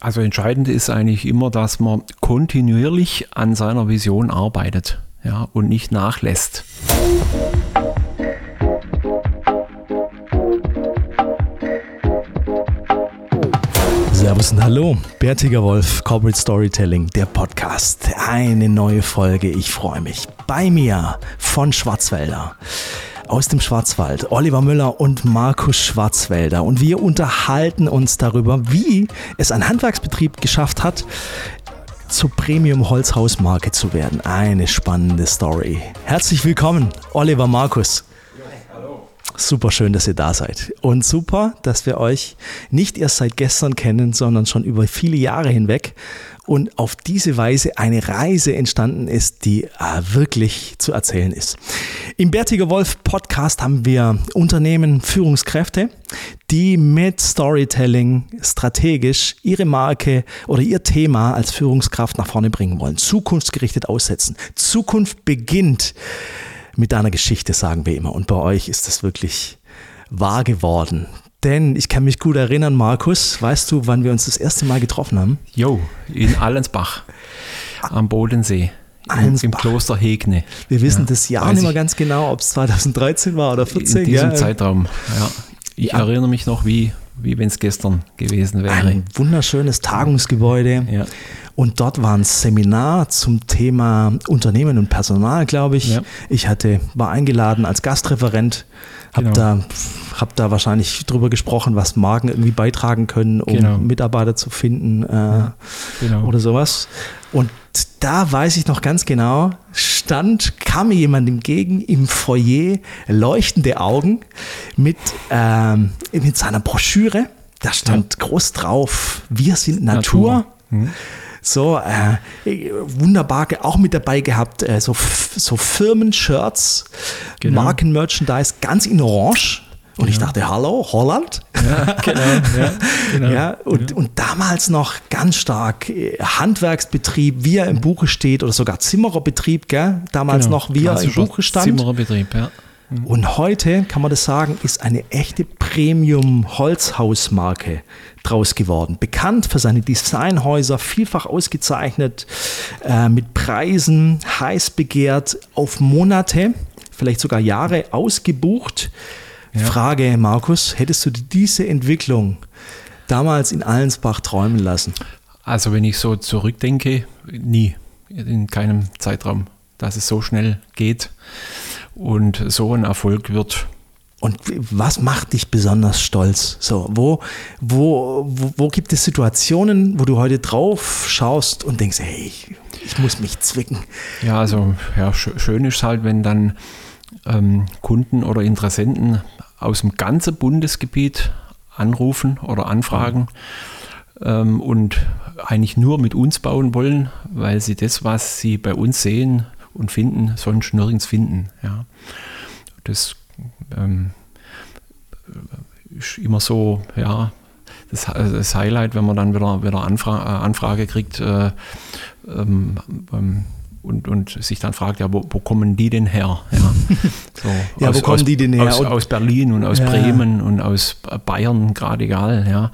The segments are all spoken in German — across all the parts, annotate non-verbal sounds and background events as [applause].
Also entscheidend ist eigentlich immer, dass man kontinuierlich an seiner Vision arbeitet ja, und nicht nachlässt. Servus und Hallo, Bärtiger Wolf, Corporate Storytelling, der Podcast. Eine neue Folge, ich freue mich. Bei mir von Schwarzwälder aus dem Schwarzwald, Oliver Müller und Markus Schwarzwälder. Und wir unterhalten uns darüber, wie es ein Handwerksbetrieb geschafft hat, zur Premium-Holzhausmarke zu werden. Eine spannende Story. Herzlich willkommen, Oliver Markus. Super schön, dass ihr da seid. Und super, dass wir euch nicht erst seit gestern kennen, sondern schon über viele Jahre hinweg und auf diese Weise eine Reise entstanden ist, die äh, wirklich zu erzählen ist. Im Bärtiger Wolf Podcast haben wir Unternehmen, Führungskräfte, die mit Storytelling strategisch ihre Marke oder ihr Thema als Führungskraft nach vorne bringen wollen, zukunftsgerichtet aussetzen. Zukunft beginnt mit deiner Geschichte, sagen wir immer. Und bei euch ist das wirklich wahr geworden. Denn ich kann mich gut erinnern, Markus, weißt du, wann wir uns das erste Mal getroffen haben? Jo, in Allensbach am Bodensee. Allensbach. Im Kloster Hegne. Wir wissen ja, das Jahr nicht mehr ganz genau, ob es 2013 war oder 2014. In diesem ja. Zeitraum, ja. Ich ja. erinnere mich noch, wie, wie wenn es gestern gewesen wäre. Ein wunderschönes Tagungsgebäude. Ja. Und dort war ein Seminar zum Thema Unternehmen und Personal, glaube ich. Ja. Ich hatte, war eingeladen als Gastreferent, habe genau. da, hab da wahrscheinlich drüber gesprochen, was Marken irgendwie beitragen können, um genau. Mitarbeiter zu finden äh, ja. genau. oder sowas. Und da weiß ich noch ganz genau, stand, kam mir jemand entgegen im Foyer, leuchtende Augen mit, ähm, mit seiner Broschüre. Da stand ja. groß drauf, wir sind Natur. Natur. Mhm. So, äh, wunderbar auch mit dabei gehabt, äh, so, so Firmen-Shirts, genau. Marken-Merchandise, ganz in Orange. Und ja. ich dachte, hallo, Holland? Ja, genau. Ja, genau. ja, und, ja. und damals noch ganz stark äh, Handwerksbetrieb, wie er im Buche steht, oder sogar Zimmererbetrieb, gell? damals genau. noch, wie er im Buche stand. Zimmererbetrieb, ja. Und heute, kann man das sagen, ist eine echte Premium-Holzhausmarke draus geworden. Bekannt für seine Designhäuser, vielfach ausgezeichnet, äh, mit Preisen, heiß begehrt, auf Monate, vielleicht sogar Jahre ausgebucht. Ja. Frage, Markus, hättest du diese Entwicklung damals in Allensbach träumen lassen? Also wenn ich so zurückdenke, nie, in keinem Zeitraum, dass es so schnell geht und so ein Erfolg wird. Und was macht dich besonders stolz? So, wo, wo, wo, wo gibt es Situationen, wo du heute drauf schaust und denkst, hey, ich, ich muss mich zwicken? Ja, also ja, schön ist halt, wenn dann ähm, Kunden oder Interessenten aus dem ganzen Bundesgebiet anrufen oder anfragen ähm, und eigentlich nur mit uns bauen wollen, weil sie das, was sie bei uns sehen, und finden, sonst nirgends finden. Ja. Das ähm, ist immer so, ja, das, das, Highlight, wenn man dann wieder, wieder Anfra äh, Anfrage kriegt äh, ähm, ähm, und, und sich dann fragt, ja, wo, wo kommen die denn her? Ja, [laughs] so, ja aus, wo kommen aus, die denn her? Aus, aus Berlin und aus ja. Bremen und aus Bayern, gerade egal, ja,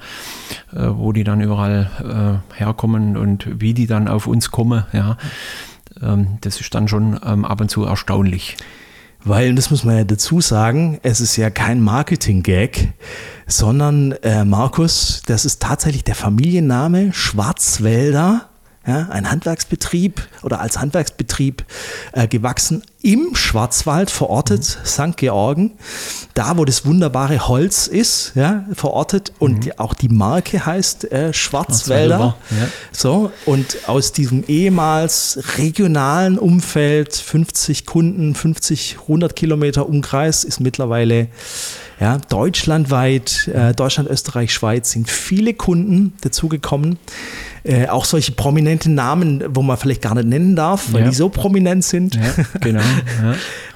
äh, wo die dann überall äh, herkommen und wie die dann auf uns kommen, ja. Ähm, das ist dann schon ähm, ab und zu erstaunlich. Weil, das muss man ja dazu sagen, es ist ja kein Marketing-Gag, sondern äh, Markus, das ist tatsächlich der Familienname Schwarzwälder ja, ein Handwerksbetrieb oder als Handwerksbetrieb äh, gewachsen im Schwarzwald verortet, mhm. St. Georgen, da wo das wunderbare Holz ist, ja, verortet und mhm. die, auch die Marke heißt äh, Schwarzwälder. Ja. So, und aus diesem ehemals regionalen Umfeld, 50 Kunden, 50, 100 Kilometer Umkreis, ist mittlerweile ja, deutschlandweit, äh, Deutschland, Österreich, Schweiz sind viele Kunden dazugekommen. Äh, auch solche prominenten Namen, wo man vielleicht gar nicht nennen darf, weil ja. die so prominent sind. Ja, genau.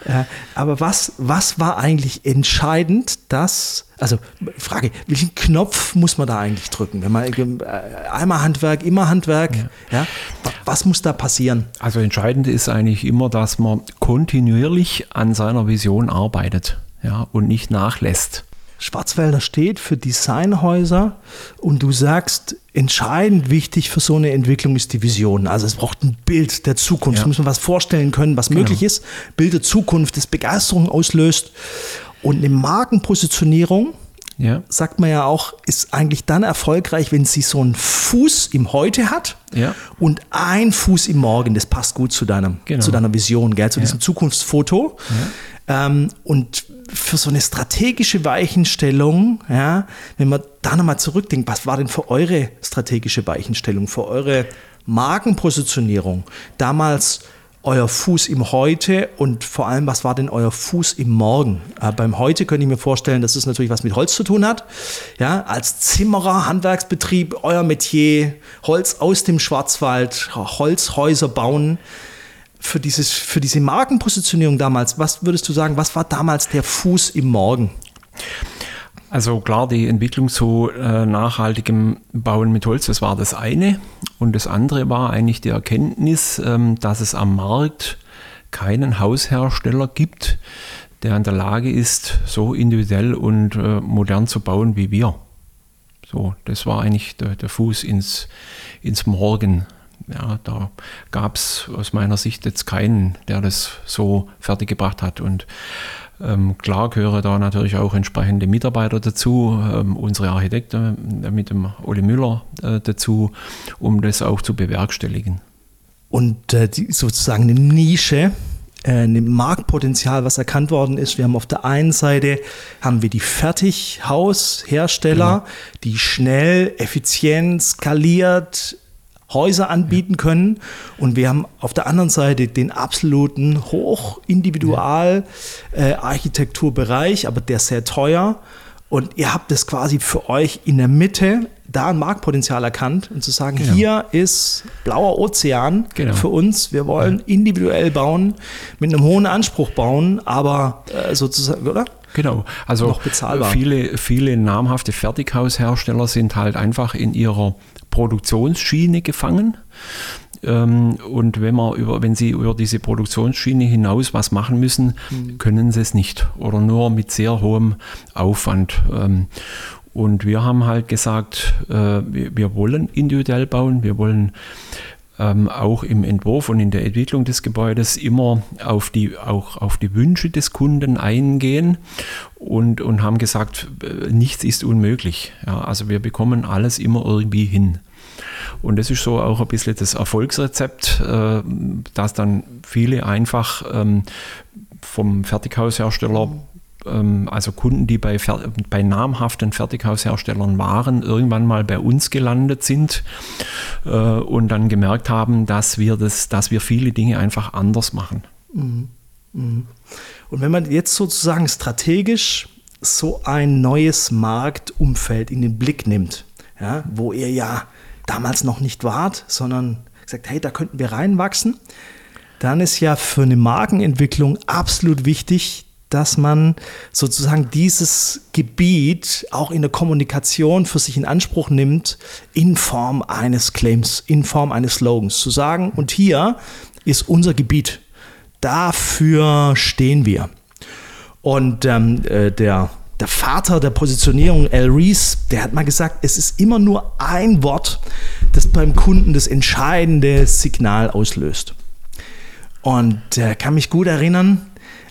Ja. aber was, was war eigentlich entscheidend, dass, also Frage, welchen Knopf muss man da eigentlich drücken? Wenn man äh, einmal Handwerk, immer Handwerk, ja. was muss da passieren? Also entscheidend ist eigentlich immer, dass man kontinuierlich an seiner Vision arbeitet ja, und nicht nachlässt. Schwarzwälder steht für Designhäuser und du sagst, entscheidend wichtig für so eine Entwicklung ist die Vision. Also es braucht ein Bild der Zukunft. Ja. Muss man was vorstellen können, was genau. möglich ist. Bild der Zukunft, das Begeisterung auslöst. Und eine Markenpositionierung, ja. sagt man ja auch, ist eigentlich dann erfolgreich, wenn sie so einen Fuß im Heute hat ja. und ein Fuß im Morgen. Das passt gut zu, deinem, genau. zu deiner Vision, gell? zu diesem Zukunftsfoto. Ähm, und für so eine strategische Weichenstellung, ja, wenn man da nochmal zurückdenkt, was war denn für eure strategische Weichenstellung, für eure Markenpositionierung damals euer Fuß im Heute und vor allem, was war denn euer Fuß im Morgen? Äh, beim Heute könnte ich mir vorstellen, dass es natürlich was mit Holz zu tun hat. Ja, als Zimmerer, Handwerksbetrieb, euer Metier, Holz aus dem Schwarzwald, Holzhäuser bauen für, dieses, für diese Markenpositionierung damals, was würdest du sagen, was war damals der Fuß im Morgen? Also klar, die Entwicklung zu äh, nachhaltigem Bauen mit Holz, das war das eine. Und das andere war eigentlich die Erkenntnis, ähm, dass es am Markt keinen Haushersteller gibt, der in der Lage ist, so individuell und äh, modern zu bauen wie wir. So, das war eigentlich der, der Fuß ins, ins Morgen. Ja, da gab es aus meiner Sicht jetzt keinen, der das so fertiggebracht hat. Und ähm, klar gehören da natürlich auch entsprechende Mitarbeiter dazu, ähm, unsere Architekten äh, mit dem Ole Müller äh, dazu, um das auch zu bewerkstelligen. Und äh, die, sozusagen eine Nische, äh, ein Marktpotenzial, was erkannt worden ist. Wir haben auf der einen Seite haben wir die Fertighaushersteller, ja. Genau. die schnell, effizient, skaliert Häuser anbieten können. Und wir haben auf der anderen Seite den absoluten Hochindividual-Architekturbereich, äh, aber der ist sehr teuer. Und ihr habt das quasi für euch in der Mitte da ein Marktpotenzial erkannt und zu sagen, genau. hier ist blauer Ozean genau. für uns. Wir wollen individuell bauen, mit einem hohen Anspruch bauen, aber äh, sozusagen, oder? Genau, also noch bezahlbar. Viele, viele namhafte Fertighaushersteller sind halt einfach in ihrer Produktionsschiene gefangen. Ähm, und wenn, man über, wenn sie über diese Produktionsschiene hinaus was machen müssen, mhm. können sie es nicht oder nur mit sehr hohem Aufwand. Ähm, und wir haben halt gesagt, äh, wir, wollen individuell bauen, wir wollen ähm, auch im Entwurf und in der Entwicklung des Gebäudes immer auf die, auch auf die Wünsche des Kunden eingehen und, und haben gesagt, äh, nichts ist unmöglich. Ja, also wir bekommen alles immer irgendwie hin. Und das ist so auch ein bisschen das Erfolgsrezept, äh, dass dann viele einfach ähm, vom Fertighaushersteller ähm, also Kunden, die bei, bei namhaften Fertighausherstellern waren, irgendwann mal bei uns gelandet sind äh, und dann gemerkt haben, dass wir, das, dass wir viele Dinge einfach anders machen. Mhm. Mhm. Und wenn man jetzt sozusagen strategisch so ein neues Marktumfeld in den Blick nimmt, ja, wo ihr ja damals noch nicht wart, sondern gesagt, hey, da könnten wir reinwachsen, dann ist ja für eine Markenentwicklung absolut wichtig, dass man sozusagen dieses Gebiet auch in der Kommunikation für sich in Anspruch nimmt, in Form eines Claims, in Form eines Slogans. Zu sagen, und hier ist unser Gebiet. Dafür stehen wir. Und ähm, äh, der, der Vater der Positionierung, Al Rees, der hat mal gesagt, es ist immer nur ein Wort, das beim Kunden das entscheidende Signal auslöst. Und äh, kann mich gut erinnern,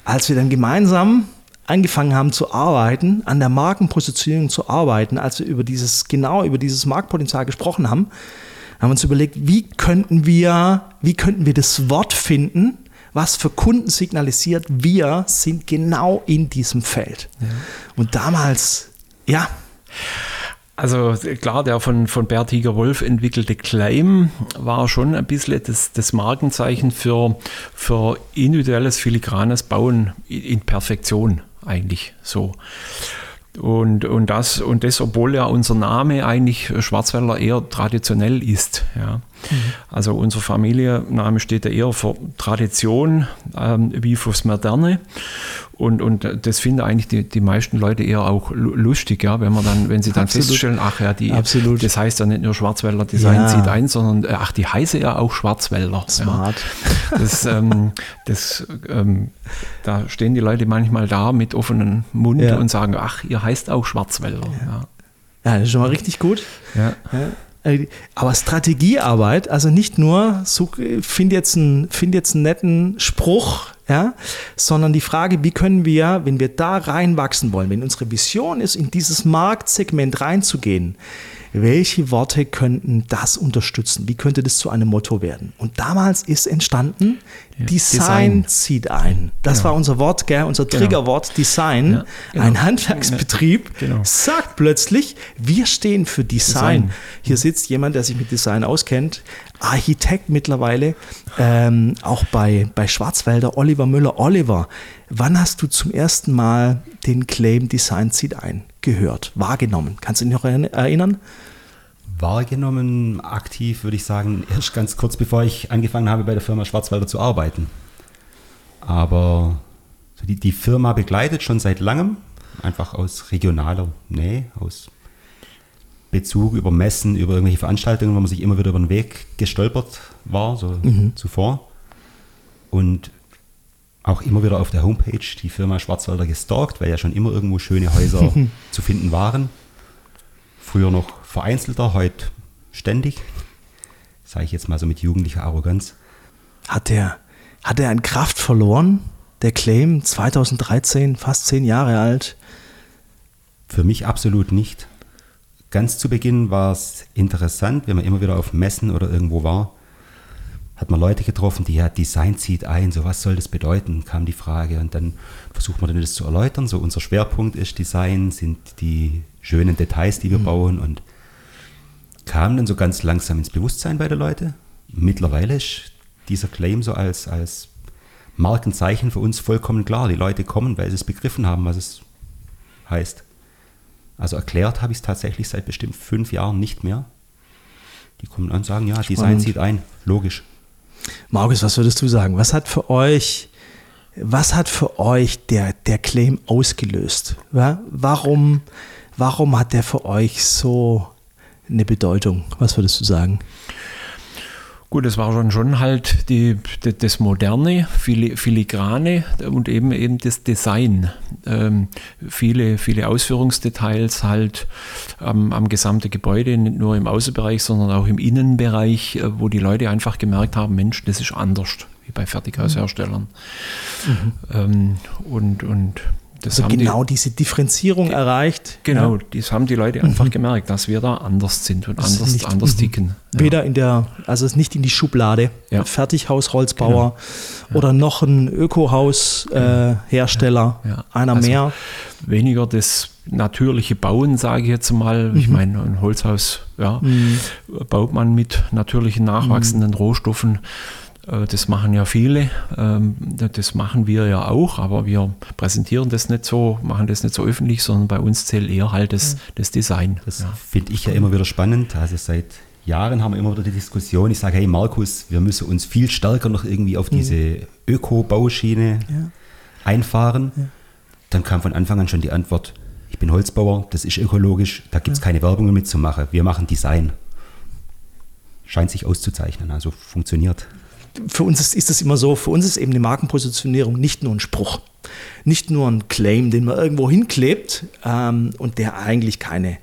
als wir dann gemeinsam angefangen haben zu arbeiten, an der Markenpositionierung zu arbeiten, als wir über dieses, genau über dieses Marktpotenzial gesprochen haben, haben wir uns überlegt, wie könnten wir, wie könnten wir das Wort finden, was für Kunden signalisiert, wir sind genau in diesem Feld. Ja. Und damals, ja. Also klar, der von, von Bertiger Wolf entwickelte Claim war schon ein bisschen das, das Markenzeichen für, für individuelles filigranes Bauen in Perfektion eigentlich so. Und, und, das, und das, obwohl ja unser Name eigentlich Schwarzwälder eher traditionell ist. Ja. Also unser Familienname steht ja eher für Tradition ähm, wie fürs Moderne. Und, und das finden eigentlich die, die meisten Leute eher auch lustig, ja, wenn man dann, wenn sie dann Absolut. feststellen, ach ja, die, Absolut. das heißt ja nicht nur Schwarzwälder Design ja. zieht ein, sondern äh, ach, die heiße ja auch Schwarzwälder. Smart. Ja. [laughs] Das, ähm, das, ähm, da stehen die Leute manchmal da mit offenem Mund ja. und sagen, ach, ihr heißt auch Schwarzwälder. Ja, ja. das ist schon mal richtig gut. Ja. Äh, aber Strategiearbeit, also nicht nur, find jetzt, einen, find jetzt einen netten Spruch, ja, sondern die Frage, wie können wir, wenn wir da reinwachsen wollen, wenn unsere Vision ist, in dieses Marktsegment reinzugehen, welche Worte könnten das unterstützen? Wie könnte das zu einem Motto werden? Und damals ist entstanden, ja, Design, Design, zieht ein. Das genau. war unser Wort, gell? unser genau. Triggerwort genau. Design. Ja, genau. Ein Handwerksbetrieb genau. sagt plötzlich, wir stehen für Design. Design. Hier sitzt jemand, der sich mit Design auskennt, Architekt mittlerweile, ähm, auch bei, bei Schwarzwälder, Oliver Müller. Oliver, wann hast du zum ersten Mal den Claim Design zieht ein gehört, wahrgenommen? Kannst du dich noch erinnern? Wahrgenommen, aktiv würde ich sagen, erst ganz kurz bevor ich angefangen habe, bei der Firma Schwarzwälder zu arbeiten. Aber die, die Firma begleitet schon seit langem, einfach aus regionaler Nähe, aus Bezug über Messen, über irgendwelche Veranstaltungen, wo man sich immer wieder über den Weg gestolpert war, so mhm. zuvor. Und auch immer wieder auf der Homepage die Firma Schwarzwälder gestalkt, weil ja schon immer irgendwo schöne Häuser [laughs] zu finden waren. Früher noch vereinzelter, heute ständig. Sage ich jetzt mal so mit jugendlicher Arroganz. Hat der, hat er an Kraft verloren? Der Claim 2013, fast zehn Jahre alt? Für mich absolut nicht. Ganz zu Beginn war es interessant, wenn man immer wieder auf Messen oder irgendwo war, hat man Leute getroffen, die ja Design zieht ein, so was soll das bedeuten, kam die Frage und dann versucht man dann das zu erläutern. So unser Schwerpunkt ist Design, sind die schönen Details, die wir mhm. bauen und kam dann so ganz langsam ins Bewusstsein bei den Leuten. Mittlerweile ist dieser Claim so als, als Markenzeichen für uns vollkommen klar. Die Leute kommen, weil sie es begriffen haben, was es heißt. Also erklärt habe ich es tatsächlich seit bestimmt fünf Jahren nicht mehr. Die kommen an und sagen, ja, Spannend. Design zieht ein, logisch. Markus, was würdest du sagen? Was hat für euch, was hat für euch der, der Claim ausgelöst? Warum, warum hat der für euch so eine Bedeutung? Was würdest du sagen? Gut, es war schon, schon halt die, die, das Moderne, Filigrane und eben eben das Design. Ähm, viele, viele Ausführungsdetails halt am, am gesamten Gebäude, nicht nur im Außenbereich, sondern auch im Innenbereich, äh, wo die Leute einfach gemerkt haben, Mensch, das ist anders, wie bei Fertighausherstellern. Mhm. Ähm, und, und das also genau die, diese Differenzierung ge erreicht. Genau, ja. das haben die Leute einfach mhm. gemerkt, dass wir da anders sind und anders, nicht, anders mhm. ticken. Ja. Weder in der, also es nicht in die Schublade, ja. Fertighaus-Holzbauer genau. oder noch ein Ökohaus-Hersteller, äh, einer also mehr. Weniger das natürliche Bauen, sage ich jetzt mal. Mhm. Ich meine, ein Holzhaus ja, mhm. baut man mit natürlichen nachwachsenden mhm. Rohstoffen. Äh, das machen ja viele, ähm, das machen wir ja auch, aber wir präsentieren das nicht so, machen das nicht so öffentlich, sondern bei uns zählt eher halt das, das Design. Das ja. finde ich ja immer wieder spannend. Also seit Jahren haben wir immer wieder die Diskussion, ich sage, hey Markus, wir müssen uns viel stärker noch irgendwie auf diese Öko-Bauschiene ja. einfahren. Ja. Dann kam von Anfang an schon die Antwort, ich bin Holzbauer, das ist ökologisch, da gibt es keine Werbung mitzumachen, wir machen Design. Scheint sich auszuzeichnen, also funktioniert für uns ist, ist das immer so, für uns ist eben die Markenpositionierung nicht nur ein Spruch, nicht nur ein Claim, den man irgendwo hinklebt ähm, und der eigentlich keine,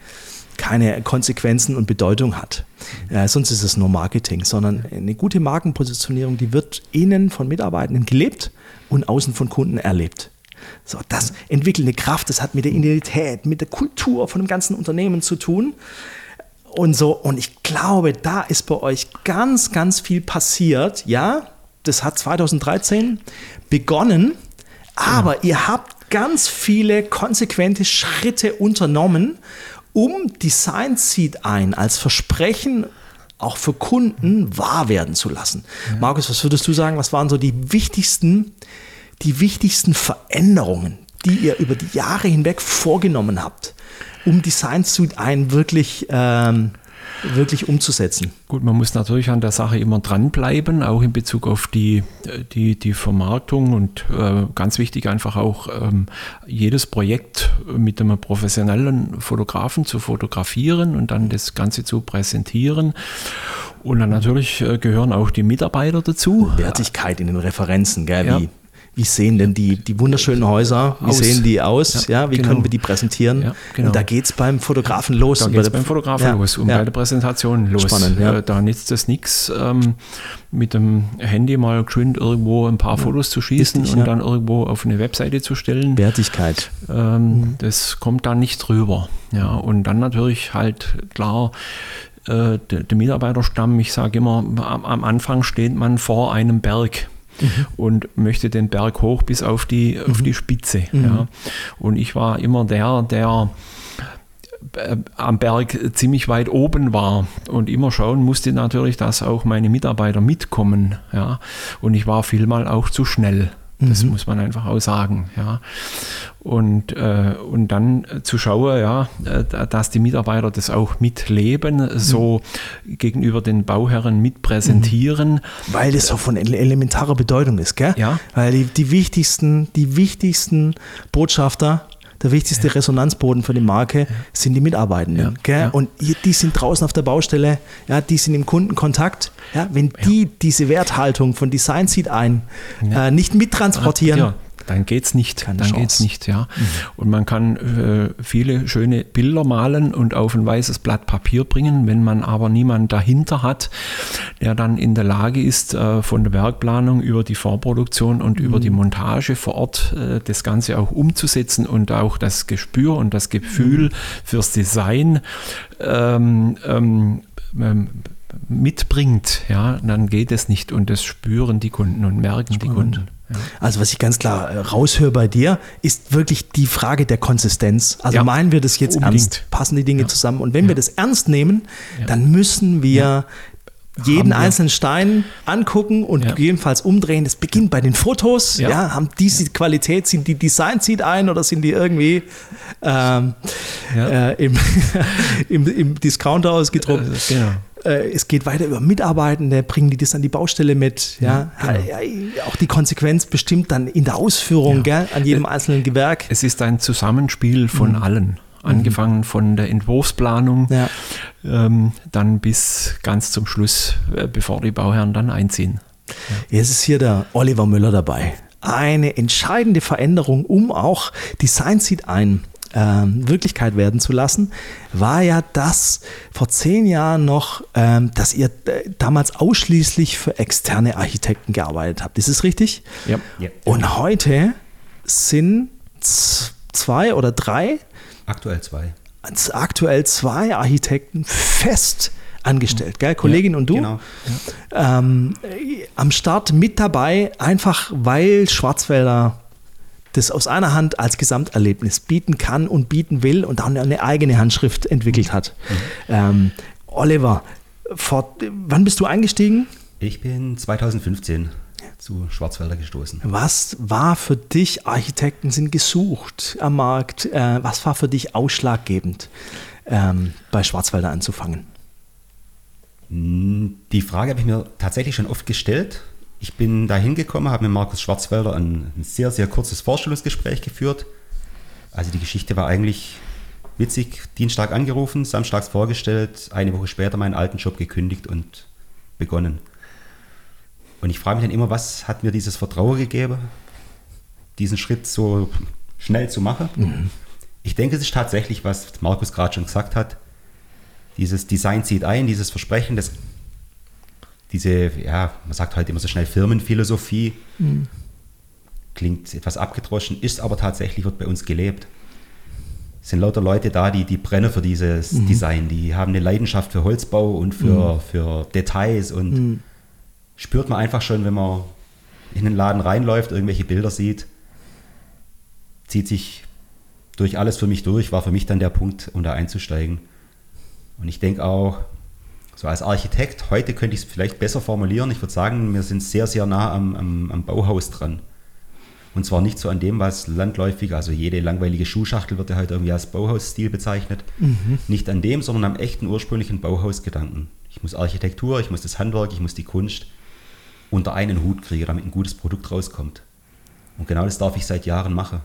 keine Konsequenzen und Bedeutung hat. Äh, sonst ist es nur Marketing, sondern eine gute Markenpositionierung, die wird innen von Mitarbeitenden gelebt und außen von Kunden erlebt. So, das entwickelt eine Kraft, das hat mit der Identität, mit der Kultur von dem ganzen Unternehmen zu tun und so. Und ich glaube, da ist bei euch ganz, ganz viel passiert. Ja, das hat 2013 begonnen, aber ja. ihr habt ganz viele konsequente Schritte unternommen, um Design Seed ein als Versprechen auch für Kunden wahr werden zu lassen. Ja. Markus, was würdest du sagen, was waren so die wichtigsten, die wichtigsten Veränderungen, die ihr über die Jahre hinweg vorgenommen habt? Um Design Suite ein wirklich ähm, wirklich umzusetzen? Gut, man muss natürlich an der Sache immer dranbleiben, auch in Bezug auf die, die, die Vermarktung und äh, ganz wichtig einfach auch ähm, jedes Projekt mit einem professionellen Fotografen zu fotografieren und dann das Ganze zu präsentieren. Und dann natürlich äh, gehören auch die Mitarbeiter dazu. Wertigkeit in den Referenzen, gell? Ja. Wie, wie sehen denn die, die wunderschönen Häuser, wie aus. sehen die aus, ja, ja wie genau. können wir die präsentieren? Ja, genau. Und da geht es beim Fotografen los. Da geht es beim Fotografen ja, los und bei der Präsentation los. Spannend, äh, Da nützt es nichts, ähm, mit dem Handy mal geschwind irgendwo ein paar Fotos zu schießen Richtig, und dann irgendwo auf eine Webseite zu stellen. Wertigkeit. Ähm, mhm. Das kommt da nicht drüber. Ja, und dann natürlich halt klar, äh, der, der, Mitarbeiterstamm, ich sage immer, am, am, Anfang steht man vor einem Berg. Mhm. Und möchte den Berg hoch bis auf die, mhm. auf die Spitze. Mhm. Ja. Und ich war immer der, der äh, am Berg ziemlich weit oben war und immer schauen musste natürlich, dass auch meine Mitarbeiter mitkommen. Ja. Und ich war vielmal auch zu schnell. Das mhm. muss man einfach auch sagen. Ja. Und, äh, und dann zu schauen, ja, äh, dass die Mitarbeiter das auch mitleben, mhm. so gegenüber den Bauherren mitpräsentieren. Mhm. Weil das so von elementarer Bedeutung ist, gell? Ja. Weil die, die wichtigsten, die wichtigsten Botschafter der wichtigste ja. Resonanzboden für die Marke sind die Mitarbeitenden. Ja. Und die sind draußen auf der Baustelle, ja, die sind im Kundenkontakt. Ja, wenn die diese Werthaltung von Design Seed ein äh, nicht mittransportieren, dann geht es nicht. Keine dann geht es nicht, ja. Mhm. Und man kann äh, viele schöne Bilder malen und auf ein weißes Blatt Papier bringen. Wenn man aber niemanden dahinter hat, der dann in der Lage ist, äh, von der Werkplanung über die Vorproduktion und mhm. über die Montage vor Ort äh, das Ganze auch umzusetzen und auch das Gespür und das Gefühl mhm. fürs Design ähm, ähm, ähm, mitbringt, ja, dann geht es nicht und das spüren die Kunden und merken Spannend. die Kunden. Also was ich ganz klar äh, raushöre bei dir, ist wirklich die Frage der Konsistenz. Also ja, meinen wir das jetzt unbedingt. ernst? Passen die Dinge ja. zusammen? Und wenn wir das ernst nehmen, dann müssen wir jeden einzelnen Stein angucken und gegebenenfalls umdrehen. Das beginnt bei den Fotos. Ja. haben diese Qualität, sind die Design zieht ein oder sind die irgendwie ähm, äh, im, [laughs] im, im, Discounter ausgedruckt? Äh, genau. Äh, es geht weiter über Mitarbeitende, bringen die das an die Baustelle mit. Ja, ja, genau. Auch die Konsequenz bestimmt dann in der Ausführung ja. gell, an jedem einzelnen Gewerk. Es ist ein Zusammenspiel von mhm. allen. Angefangen von der Entwurfsplanung, ja. ähm, dann bis ganz zum Schluss, äh, bevor die Bauherren dann einziehen. Jetzt ist hier der Oliver Müller dabei. Eine entscheidende Veränderung, um auch Design Seed ein ähm, Wirklichkeit werden zu lassen, war ja das vor zehn Jahren noch, ähm, dass ihr äh, damals ausschließlich für externe Architekten gearbeitet habt. Ist es richtig? Ja. ja. Und heute sind zwei oder drei? Aktuell zwei. Aktuell zwei Architekten fest angestellt, gell? Kollegin ja, und du. Genau. Ja. Ähm, am Start mit dabei, einfach weil Schwarzwälder das aus einer Hand als Gesamterlebnis bieten kann und bieten will und dann eine eigene Handschrift entwickelt hat. Mhm. Ähm, Oliver, vor, wann bist du eingestiegen? Ich bin 2015 zu Schwarzwälder gestoßen. Was war für dich, Architekten sind gesucht am Markt, äh, was war für dich ausschlaggebend, ähm, bei Schwarzwälder anzufangen? Die Frage habe ich mir tatsächlich schon oft gestellt ich bin da hingekommen, habe mit Markus Schwarzwälder ein, ein sehr, sehr kurzes Vorstellungsgespräch geführt. Also die Geschichte war eigentlich witzig. Dienstag angerufen, samstags vorgestellt, eine Woche später meinen alten Job gekündigt und begonnen. Und ich frage mich dann immer, was hat mir dieses Vertrauen gegeben, diesen Schritt so schnell zu machen? Mhm. Ich denke, es ist tatsächlich, was Markus gerade schon gesagt hat. Dieses Design zieht ein, dieses Versprechen, das diese, ja, man sagt heute immer so schnell Firmenphilosophie. Mhm. Klingt etwas abgedroschen, ist aber tatsächlich, wird bei uns gelebt. Es sind lauter Leute da, die, die brennen für dieses mhm. Design, die haben eine Leidenschaft für Holzbau und für, mhm. für Details und mhm. spürt man einfach schon, wenn man in den Laden reinläuft, irgendwelche Bilder sieht, zieht sich durch alles für mich durch, war für mich dann der Punkt, um da einzusteigen. Und ich denke auch, so als Architekt, heute könnte ich es vielleicht besser formulieren. Ich würde sagen, wir sind sehr, sehr nah am, am, am Bauhaus dran. Und zwar nicht so an dem, was landläufig, also jede langweilige Schuhschachtel wird ja heute irgendwie als Bauhausstil bezeichnet. Mhm. Nicht an dem, sondern am echten ursprünglichen Bauhausgedanken. Ich muss Architektur, ich muss das Handwerk, ich muss die Kunst unter einen Hut kriegen, damit ein gutes Produkt rauskommt. Und genau das darf ich seit Jahren machen.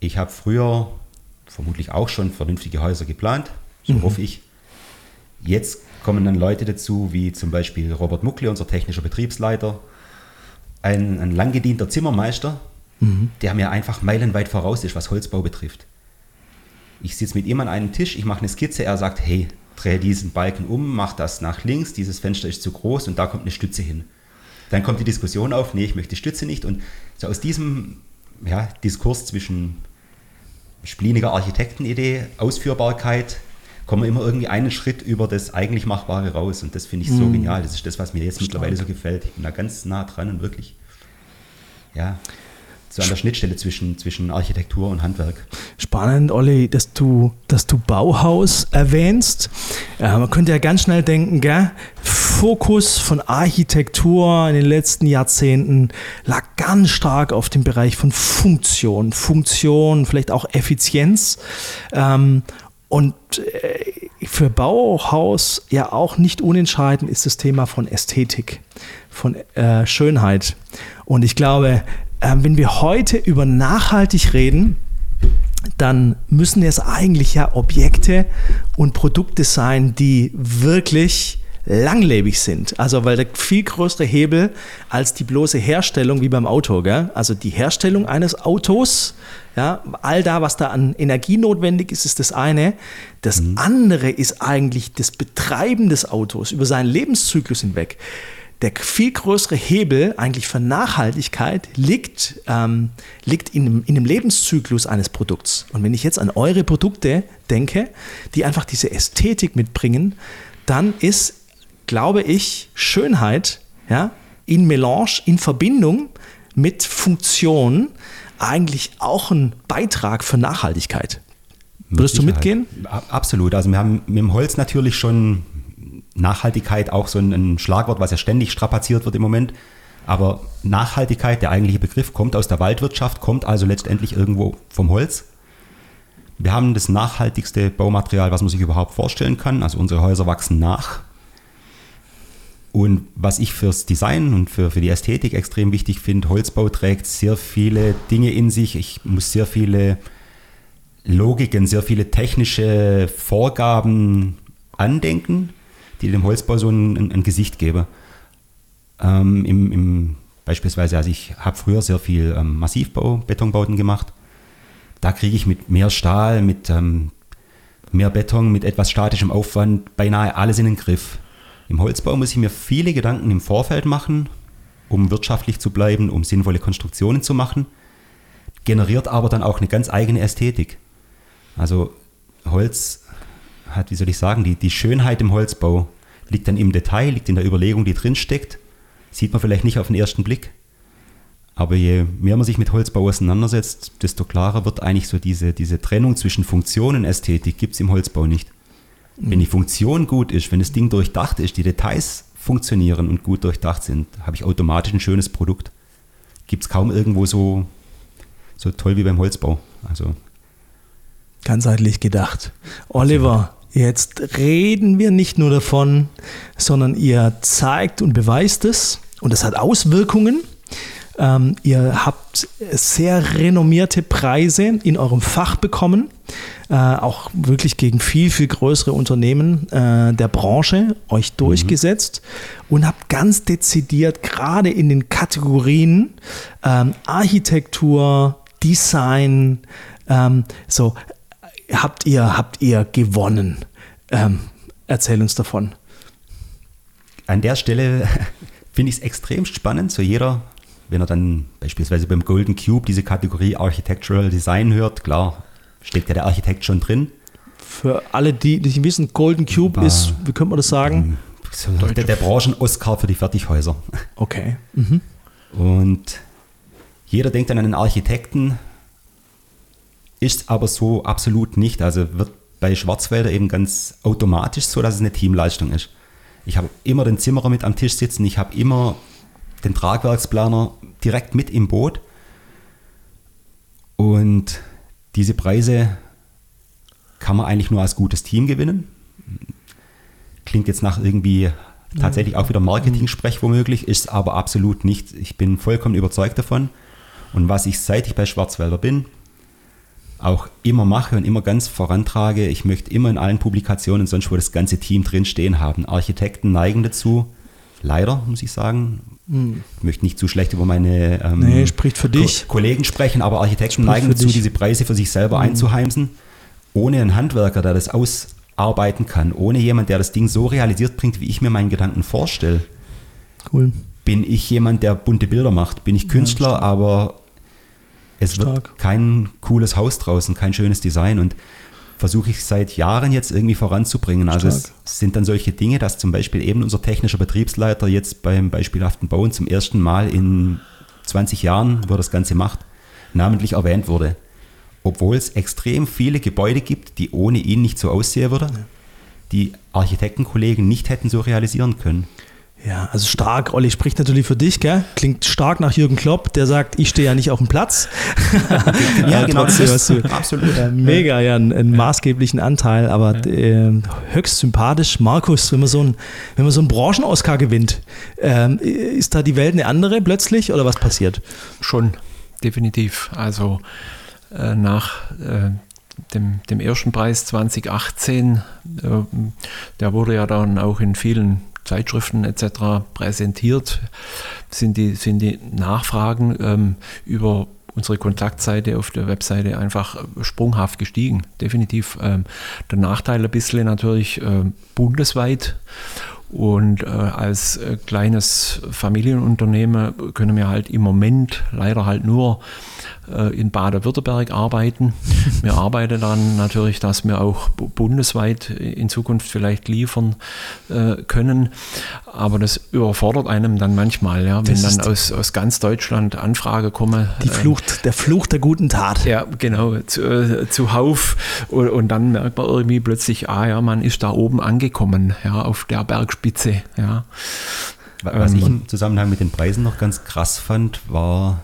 Ich habe früher vermutlich auch schon vernünftige Häuser geplant, so hoffe ich. Jetzt kommen dann Leute dazu, wie zum Beispiel Robert Muckle, unser technischer Betriebsleiter, ein, ein langgedienter Zimmermeister, der mir einfach meilenweit voraus ist, was Holzbau betrifft. Ich sitze mit ihm an einem Tisch, ich mache eine Skizze, er sagt, hey, drehe diesen Balken um, mach das nach links, dieses Fenster ist zu groß und da kommt eine Stütze hin. Dann kommt die Diskussion auf, nee, ich möchte die Stütze nicht. Und so aus diesem ja, Diskurs zwischen spliniger Architektenidee, Ausführbarkeit, kommen wir immer irgendwie einen Schritt über das eigentlich Machbare raus. Und das finde ich so genial. Das ist das, was mir jetzt mittlerweile so gefällt. Ich bin da ganz nah dran und wirklich, ja, so an der Schnittstelle zwischen, zwischen Architektur und Handwerk. Spannend, Olli, dass du, dass du Bauhaus erwähnst. Äh, man könnte ja ganz schnell denken, gell? Fokus von Architektur in den letzten Jahrzehnten lag ganz stark auf dem Bereich von Funktion, Funktion, vielleicht auch Effizienz. Ähm, und äh, für Bauhaus ja auch nicht unentscheidend ist das Thema von Ästhetik, von äh, Schönheit. Und ich glaube, äh, wenn wir heute über nachhaltig reden, dann müssen es eigentlich ja Objekte und Produkte sein, die wirklich langlebig sind. Also weil der viel größere Hebel als die bloße Herstellung wie beim Auto. Gell? Also die Herstellung eines Autos, ja, all da, was da an Energie notwendig ist, ist das eine. Das andere ist eigentlich das Betreiben des Autos über seinen Lebenszyklus hinweg. Der viel größere Hebel eigentlich für Nachhaltigkeit liegt, ähm, liegt in, dem- in dem Lebenszyklus eines Produkts. Und wenn ich jetzt an eure Produkte denke, die einfach diese Ästhetik mitbringen, dann ist, glaube ich, Schönheit ja, in Melange, in Verbindung mit Funktion eigentlich auch ein Beitrag für Nachhaltigkeit. Würdest du mitgehen? Absolut. Also wir haben mit dem Holz natürlich schon Nachhaltigkeit auch so ein, ein Schlagwort, was ja ständig strapaziert wird im Moment. Aber Nachhaltigkeit, der eigentliche Begriff, kommt aus der Waldwirtschaft, kommt also letztendlich irgendwo vom Holz. Wir haben das nachhaltigste Baumaterial, was man sich überhaupt vorstellen kann. Also unsere Häuser wachsen nach. Und was ich fürs Design und für, für die Ästhetik extrem wichtig finde, Holzbau trägt sehr viele Dinge in sich. Ich muss sehr viele Logiken, sehr viele technische Vorgaben andenken, die dem Holzbau so ein, ein, Gesicht geben. Ähm, im, im, beispielsweise, also ich habe früher sehr viel ähm, Massivbau, Betonbauten gemacht. Da kriege ich mit mehr Stahl, mit ähm, mehr Beton, mit etwas statischem Aufwand beinahe alles in den Griff. Im Holzbau muss ich mir viele Gedanken im Vorfeld machen, um wirtschaftlich zu bleiben, um sinnvolle Konstruktionen zu machen, generiert aber dann auch eine ganz eigene Ästhetik. Also Holz hat, wie soll ich sagen, die, die Schönheit im Holzbau liegt dann im Detail, liegt in der Überlegung, die drin steckt. Sieht man vielleicht nicht auf den ersten Blick. Aber je mehr man sich mit Holzbau auseinandersetzt, desto klarer wird eigentlich so diese, diese Trennung zwischen Funktion und Ästhetik gibt es im Holzbau nicht. Wenn die Funktion gut ist, wenn das Ding durchdacht ist, die Details funktionieren und gut durchdacht sind, habe ich automatisch ein schönes Produkt. Gibt es kaum irgendwo so, so toll wie beim Holzbau. Also ganzheitlich gedacht. Oliver, jetzt reden wir nicht nur davon, sondern ihr zeigt und beweist es und es hat Auswirkungen. Ähm, ihr habt sehr renommierte Preise in eurem Fach bekommen, äh, auch wirklich gegen viel, viel größere Unternehmen äh, der Branche euch durchgesetzt und habt ganz dezidiert gerade in den Kategorien ähm, Architektur, Design, ähm, so habt ihr, habt ihr gewonnen. Ähm, erzähl uns davon. an der Stelle [laughs] finde ich es extrem spannend, so jeder, wenn er dann beispielsweise beim Golden Cube diese Kategorie Architectural Design hört, klar, steckt ja der Architekt schon drin. Für alle, die nicht wissen, Golden Cube Ah. ist, wie könnte man das sagen? So der, der Branchen-Oscar für die Fertighäuser. Okay. Und jeder denkt an einen Architekten, ist aber so absolut nicht. Also wird bei Schwarzwälder eben ganz automatisch so, dass es eine Teamleistung ist. Ich habe immer den Zimmerer mit am Tisch sitzen, ich habe immer den Tragwerksplaner direkt mit im Boot. Und diese Preise kann man eigentlich nur als gutes Team gewinnen. Klingt jetzt nach irgendwie tatsächlich auch wieder Marketing-Sprech womöglich, ist aber absolut nicht. Ich bin vollkommen überzeugt davon. Und was ich seit ich bei Schwarzwälder bin, auch immer mache und immer ganz vorantrage, ich möchte immer in allen Publikationen sonst wo das ganze Team drin stehen haben. Architekten neigen dazu, leider muss ich sagen. Ich möchte nicht zu schlecht über meine ähm, Nee, spricht für dich. Ko Kollegen sprechen, aber Architekten Spricht neigen dazu, dich. diese Preise für sich selber einzuheimsen. Ohne einen Handwerker, der das ausarbeiten kann, ohne jemand, der das Ding so realisiert bringt, wie ich mir meinen Gedanken vorstelle, Cool. bin ich jemand, der bunte Bilder macht. Bin ich Künstler, aber es Stark. wird kein cooles Haus draußen, kein schönes Design und versuche ich seit Jahren jetzt irgendwie voranzubringen. Also Stark. es sind dann solche Dinge, dass zum Beispiel eben unser technischer Betriebsleiter jetzt beim beispielhaften Bauen zum ersten Mal in 20 Jahren, wo er das Ganze macht, namentlich erwähnt wurde. Obwohl es extrem viele Gebäude gibt, die ohne ihn nicht so aussehen würde, die Architektenkollegen nicht hätten so realisieren können. Ja, also stark. Olli spricht natürlich für dich, gell? Klingt stark nach Jürgen Klopp, der sagt, ich stehe ja nicht auf dem Platz. [laughs] Ja, genau, trotzdem hast du absolut. äh, mega, ja, einen, einen maßgeblichen Anteil, aber äh, höchst sympathisch. Markus, wenn man so ein, wenn man so einen Branchen-Oscar gewinnt, ähm, ist da die Welt eine andere plötzlich oder was passiert? Schon, definitiv. Also äh, nach äh, dem, dem ersten Preis 2018, äh, der wurde ja dann auch in vielen Zeitschriften etc. präsentiert, sind die, sind die Nachfragen ähm, über unsere Kontaktseite auf der Webseite einfach sprunghaft gestiegen. Definitiv. Ähm, der Nachteil ein bisschen natürlich äh, bundesweit. Und äh, als äh, kleines Familienunternehmen können wir halt im Moment leider halt nur äh, in Baden-Württemberg arbeiten. [laughs] Wir arbeiten dann natürlich, dass wir auch bu- bundesweit in Zukunft vielleicht liefern äh, können. Aber das überfordert einem dann manchmal, ja, wenn Das dann aus, aus ganz Deutschland Anfrage kommen. Die ähm, Flucht, der Fluch der guten Tat. ja, genau, zu, äh, zuhauf. Und, und dann merkt man irgendwie plötzlich, ah ja, man ist da oben angekommen, ja, auf der Bergspitze, ja. Was Ähm, ich im Zusammenhang mit den Preisen noch ganz krass fand, war,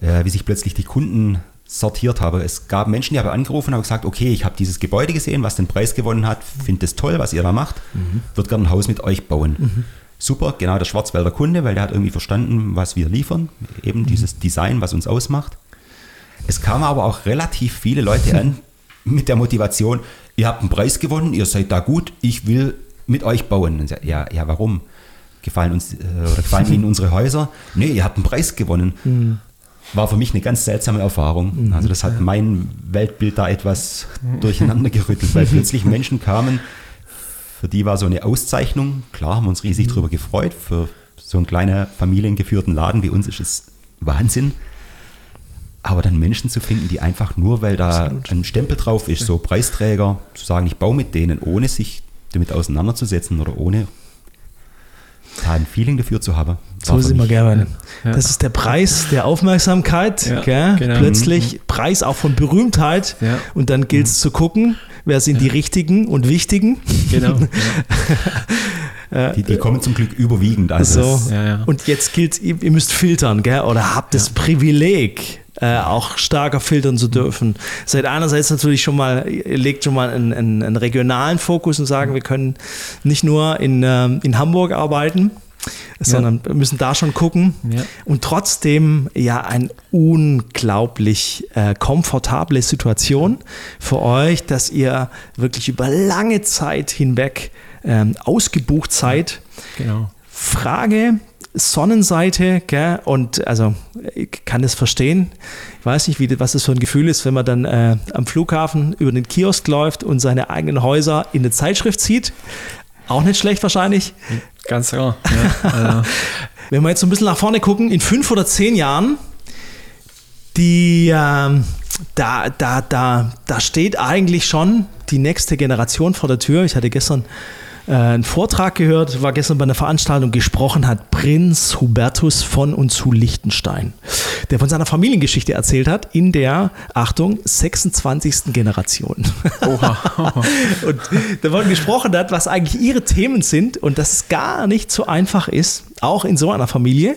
äh, wie sich plötzlich die Kunden sortiert haben. Es gab Menschen, die haben angerufen und haben gesagt, okay, ich habe dieses Gebäude gesehen, was den Preis gewonnen hat, finde es toll, was ihr da macht, würde gerne ein Haus mit euch bauen. Super, genau der Schwarzwälder Kunde, weil der hat irgendwie verstanden, was wir liefern, eben dieses Design, was uns ausmacht. Es kamen aber auch relativ viele Leute an [laughs] mit der Motivation, ihr habt einen Preis gewonnen, ihr seid da gut, ich will mit euch bauen. Ja, ja, warum? Gefallen uns äh, oder gefallen Ihnen [laughs] unsere Häuser? Nee, ihr habt einen Preis gewonnen. War für mich eine ganz seltsame Erfahrung. Also das hat mein Weltbild da etwas durcheinander gerüttelt, weil [laughs] plötzlich Menschen kamen, für die war so eine Auszeichnung. Klar, haben wir uns riesig drüber gefreut. Für so einen kleinen familiengeführten Laden wie uns ist es Wahnsinn. Aber dann Menschen zu finden, die einfach nur, weil da ein Stempel drauf ist, so Preisträger, zu sagen, ich baue mit denen, ohne sich damit auseinanderzusetzen oder ohne da ein Feeling dafür zu haben. So wir mich- gerne. Ja. Das ist der Preis der Aufmerksamkeit. Ja, gell? genau. Plötzlich Preis auch von Berühmtheit. Ja. Und dann gilt es zu gucken, wer sind die Richtigen und Wichtigen. Genau. [laughs] Die, die kommen zum Glück überwiegend. Also So. Ja, ja. Und jetzt gilt ihr, ihr müsst filtern, gell? oder habt das Privileg, äh, auch stärker filtern zu dürfen. Seid einerseits natürlich schon mal, ihr legt schon mal einen, einen, einen regionalen Fokus und sagen, wir können nicht nur in, ähm, in Hamburg arbeiten, sondern wir müssen da schon gucken. Ja. Und trotzdem ja eine unglaublich äh, komfortable Situation für euch, dass ihr wirklich über lange Zeit hinweg ähm, ausgebucht seid. genau. Frage, Sonnenseite, gell? und also ich kann das verstehen. Ich weiß nicht, wie, was das für ein Gefühl ist, wenn man dann äh, am Flughafen über den Kiosk läuft und seine eigenen Häuser in eine Zeitschrift zieht. Auch nicht schlecht wahrscheinlich. Ganz klar. Ja, [laughs] also, Wenn wir jetzt so ein bisschen nach vorne gucken, in fünf oder zehn Jahren, die, ähm, da, da, da, da steht eigentlich schon die nächste Generation vor der Tür. Ich hatte gestern äh, einen Vortrag gehört, war gestern bei einer Veranstaltung gesprochen hat, Prinz Hubertus von und zu Liechtenstein, der von seiner Familiengeschichte erzählt hat, in der, Achtung, 26. Generation. oha. [laughs] und davon gesprochen hat, was eigentlich ihre Themen sind und dass es gar nicht so einfach ist, auch in so einer Familie,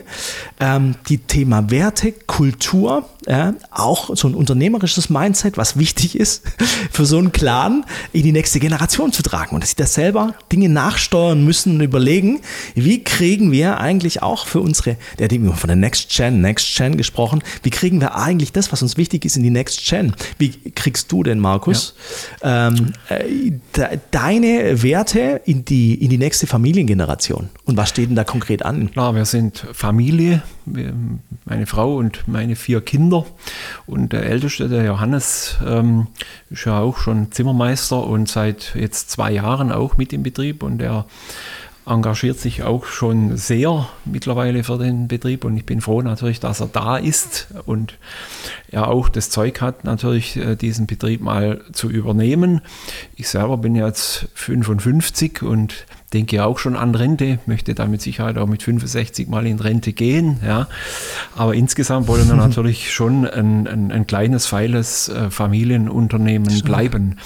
ähm, die Thema Werte, Kultur, ja, auch so ein unternehmerisches Mindset, was wichtig ist [laughs] für so einen Clan, in die nächste Generation zu tragen. Und dass sie das selber Dinge nachsteuern müssen und überlegen, wie kriegen wir eigentlich auch für unsere, der hat immer von der Next Gen, Next Gen gesprochen, wie kriegen wir eigentlich das, was uns wichtig ist, in die Next Gen? Wie kriegst du denn, Markus, ja. ähm, äh, deine Werte in die, in die nächste Familiengeneration? Und was steht denn da konkret an? Klar, wir sind Familie, meine Frau und meine vier Kinder. Und der Älteste, der Johannes, ähm, ist ja auch schon Zimmermeister und seit jetzt zwei Jahren auch mit im Betrieb. Und er engagiert sich auch schon sehr mittlerweile für den Betrieb und ich bin froh natürlich, dass er da ist und er auch das Zeug hat, natürlich äh, diesen Betrieb mal zu übernehmen. Ich selber bin jetzt 55 und denke auch schon an Rente, möchte da mit Sicherheit auch mit 65 mal in Rente gehen. Ja. Aber insgesamt wollen wir [laughs] natürlich schon ein, ein, ein kleines, feiles äh, Familienunternehmen Schön. bleiben.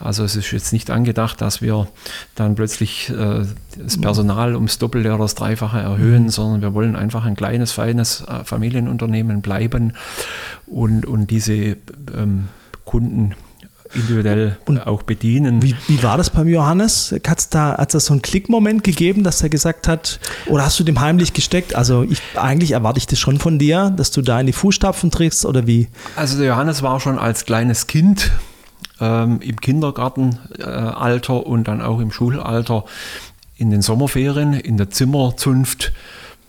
Also es ist jetzt nicht angedacht, dass wir dann plötzlich äh, das Personal ums Doppelte oder das Dreifache erhöhen, mhm. sondern wir wollen einfach ein kleines, feines äh, Familienunternehmen bleiben und, und diese ähm, Kunden individuell und auch bedienen. Wie, wie war das beim Johannes? Hat es da, hat's da so einen Klickmoment gegeben, dass er gesagt hat, oder hast du dem heimlich gesteckt? Also ich, eigentlich erwarte ich das schon von dir, dass du da in die Fußstapfen trittst oder wie? Also der Johannes war schon als kleines Kind ähm, im Kindergartenalter äh, und dann auch im Schulalter in den Sommerferien in der Zimmerzunft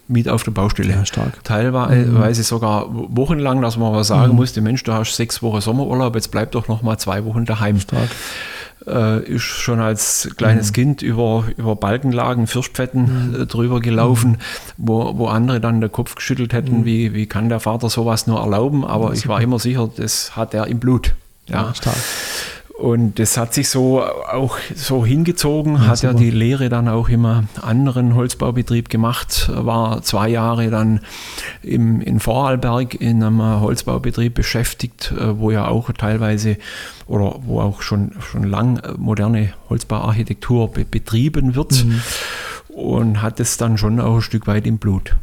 mit auf der Baustelle. Ja, stark. Teilweise mhm. sogar wochenlang, dass man aber sagen mhm. musste, Mensch, du hast sechs Wochen Sommerurlaub, jetzt bleib doch noch mal zwei Wochen daheim. Stark. Äh, ist schon als kleines mhm. Kind über, über Balkenlagen, Fürstpfetten mhm. äh, drüber gelaufen, mhm. wo, wo andere dann den Kopf geschüttelt hätten, mhm. wie, wie kann der Vater sowas nur erlauben, aber ich war immer sicher, das hat er im Blut. Ja, ja stark. Und das hat sich so auch so hingezogen, ja, hat super. ja die Lehre dann auch im anderen Holzbaubetrieb gemacht, war zwei Jahre dann im, in Vorarlberg in einem Holzbaubetrieb beschäftigt, äh, wo ja auch teilweise oder wo auch schon, schon lang moderne Holzbauarchitektur be betrieben wird mhm. und hat es dann schon auch ein Stück weit im Blut.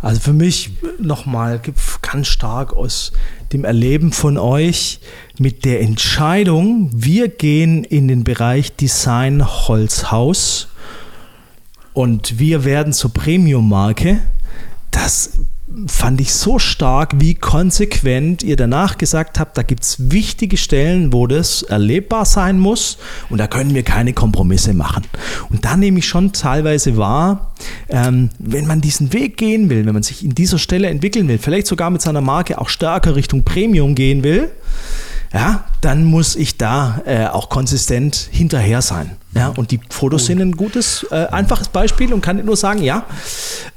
Also für mich nochmal ganz stark aus dem Erleben von euch mit der Entscheidung, wir gehen in den Bereich Design Holzhaus und wir werden zur Premium-Marke. Das fand ich so stark, wie konsequent ihr danach gesagt habt, da gibt es wichtige Stellen, wo das erlebbar sein muss und da können wir keine Kompromisse machen. Und da nehme ich schon teilweise wahr, ähm, wenn man diesen Weg gehen will, wenn man sich in dieser Stelle entwickeln will, vielleicht sogar mit seiner Marke auch stärker Richtung Premium gehen will, ja, dann muss ich da äh, auch konsistent hinterher sein. Ja, und die Fotos sind ein gutes, äh, einfaches Beispiel und kann nur sagen, ja,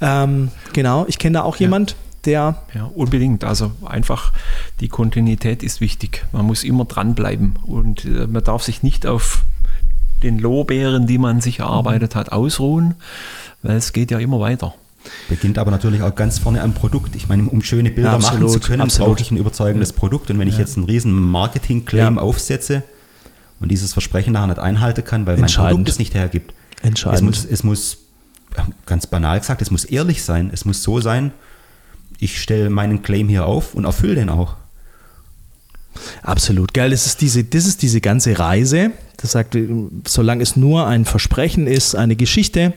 ähm, genau, ich kenne da auch jemand, der. Ja, unbedingt. Also einfach die Kontinuität ist wichtig. Man muss immer dranbleiben und äh, man darf sich nicht auf den Lorbeeren, die man sich erarbeitet hat, ausruhen, weil es geht ja immer weiter. Beginnt aber natürlich auch ganz vorne am Produkt. Ich meine, um schöne Bilder ja, absolut, machen zu können, brauche ich ein überzeugendes Produkt. Und wenn ich jetzt einen riesen Marketing-Claim aufsetze und dieses Versprechen nachher nicht einhalten kann, weil mein Produkt es nicht hergibt. Entscheidend. Es muss, es muss, ganz banal gesagt, es muss ehrlich sein. Es muss so sein, ich stelle meinen Claim hier auf und erfülle den auch. Absolut, geil. Das ist diese, das ist diese ganze Reise. Das sagt, solange es nur ein Versprechen ist, eine Geschichte,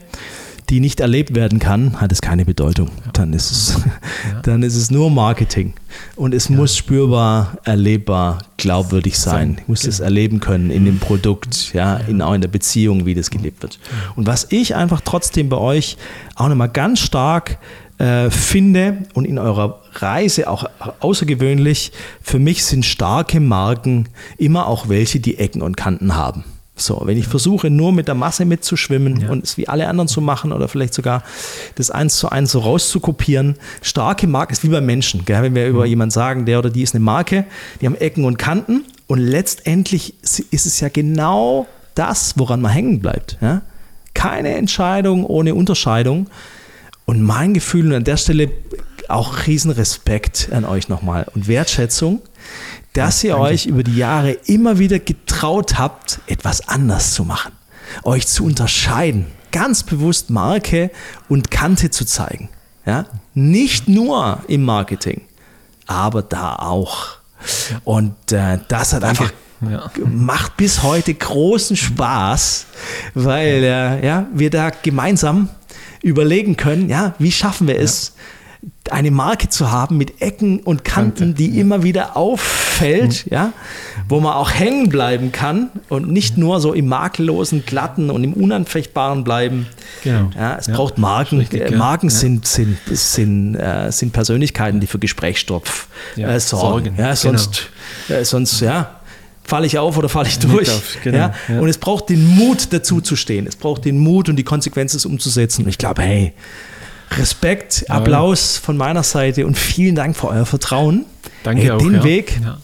die nicht erlebt werden kann, hat es keine Bedeutung. Dann ist es, ja. [laughs] dann ist es nur Marketing. Und es ja. muss spürbar, erlebbar, glaubwürdig sein. Ich muss genau. es erleben können in dem Produkt, ja, in, auch in der Beziehung, wie das gelebt wird. Und was ich einfach trotzdem bei euch auch nochmal ganz stark äh, finde und in eurer Reise auch außergewöhnlich, für mich sind starke Marken immer auch welche, die Ecken und Kanten haben. So, wenn ich versuche, nur mit der Masse mitzuschwimmen ja. und es wie alle anderen zu machen oder vielleicht sogar das eins zu eins so rauszukopieren, starke Marke ist wie bei Menschen. Gell? Wenn wir mhm. über jemanden sagen, der oder die ist eine Marke, die haben Ecken und Kanten und letztendlich ist es ja genau das, woran man hängen bleibt. Ja? Keine Entscheidung ohne Unterscheidung. Und mein Gefühl, und an der Stelle auch Riesenrespekt an euch nochmal und Wertschätzung, dass ihr euch über die Jahre immer wieder getraut habt, etwas anders zu machen, euch zu unterscheiden, ganz bewusst Marke und Kante zu zeigen. Ja? Nicht nur im Marketing, aber da auch. Und äh, das hat einfach ja. macht bis heute großen Spaß, weil äh, ja, wir da gemeinsam überlegen können, ja, wie schaffen wir es, ja. Eine Marke zu haben mit Ecken und Kanten, die ja. immer wieder auffällt, mhm. ja, wo man auch hängen bleiben kann und nicht nur so im makellosen, glatten und im unanfechtbaren bleiben. Genau. Ja, es braucht Marken. Richtig, Marken sind, sind, sind, äh, sind Persönlichkeiten, die für Gesprächsstoff äh, sorgen. sorgen. Ja, sonst, genau. äh, sonst, ja, falle ich auf oder falle ich durch. Auf, genau, ja? ja? Und es braucht den Mut dazu zu stehen. Es braucht den Mut und die Konsequenzen umzusetzen. Und ich glaube, hey, Respekt, ja. Applaus von meiner Seite und vielen Dank für euer Vertrauen. Danke hey, auch. Den ja. Weg. Ja.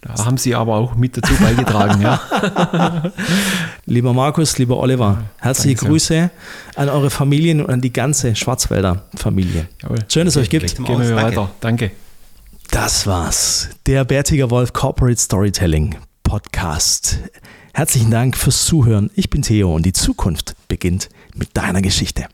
Da haben Sie aber auch mit dazu beigetragen. ja. [laughs] lieber Markus, lieber Oliver, herzliche Danke Grüße sehr. an eure Familien und an die ganze Schwarzwälder Familie. Jawohl. Schön, dass es euch gibt. Gehen wir weiter. Danke. Das war's. Der Bärtiger Wolf Corporate Storytelling Podcast. Herzlichen Dank fürs Zuhören. Ich bin Theo und die Zukunft beginnt mit deiner Geschichte.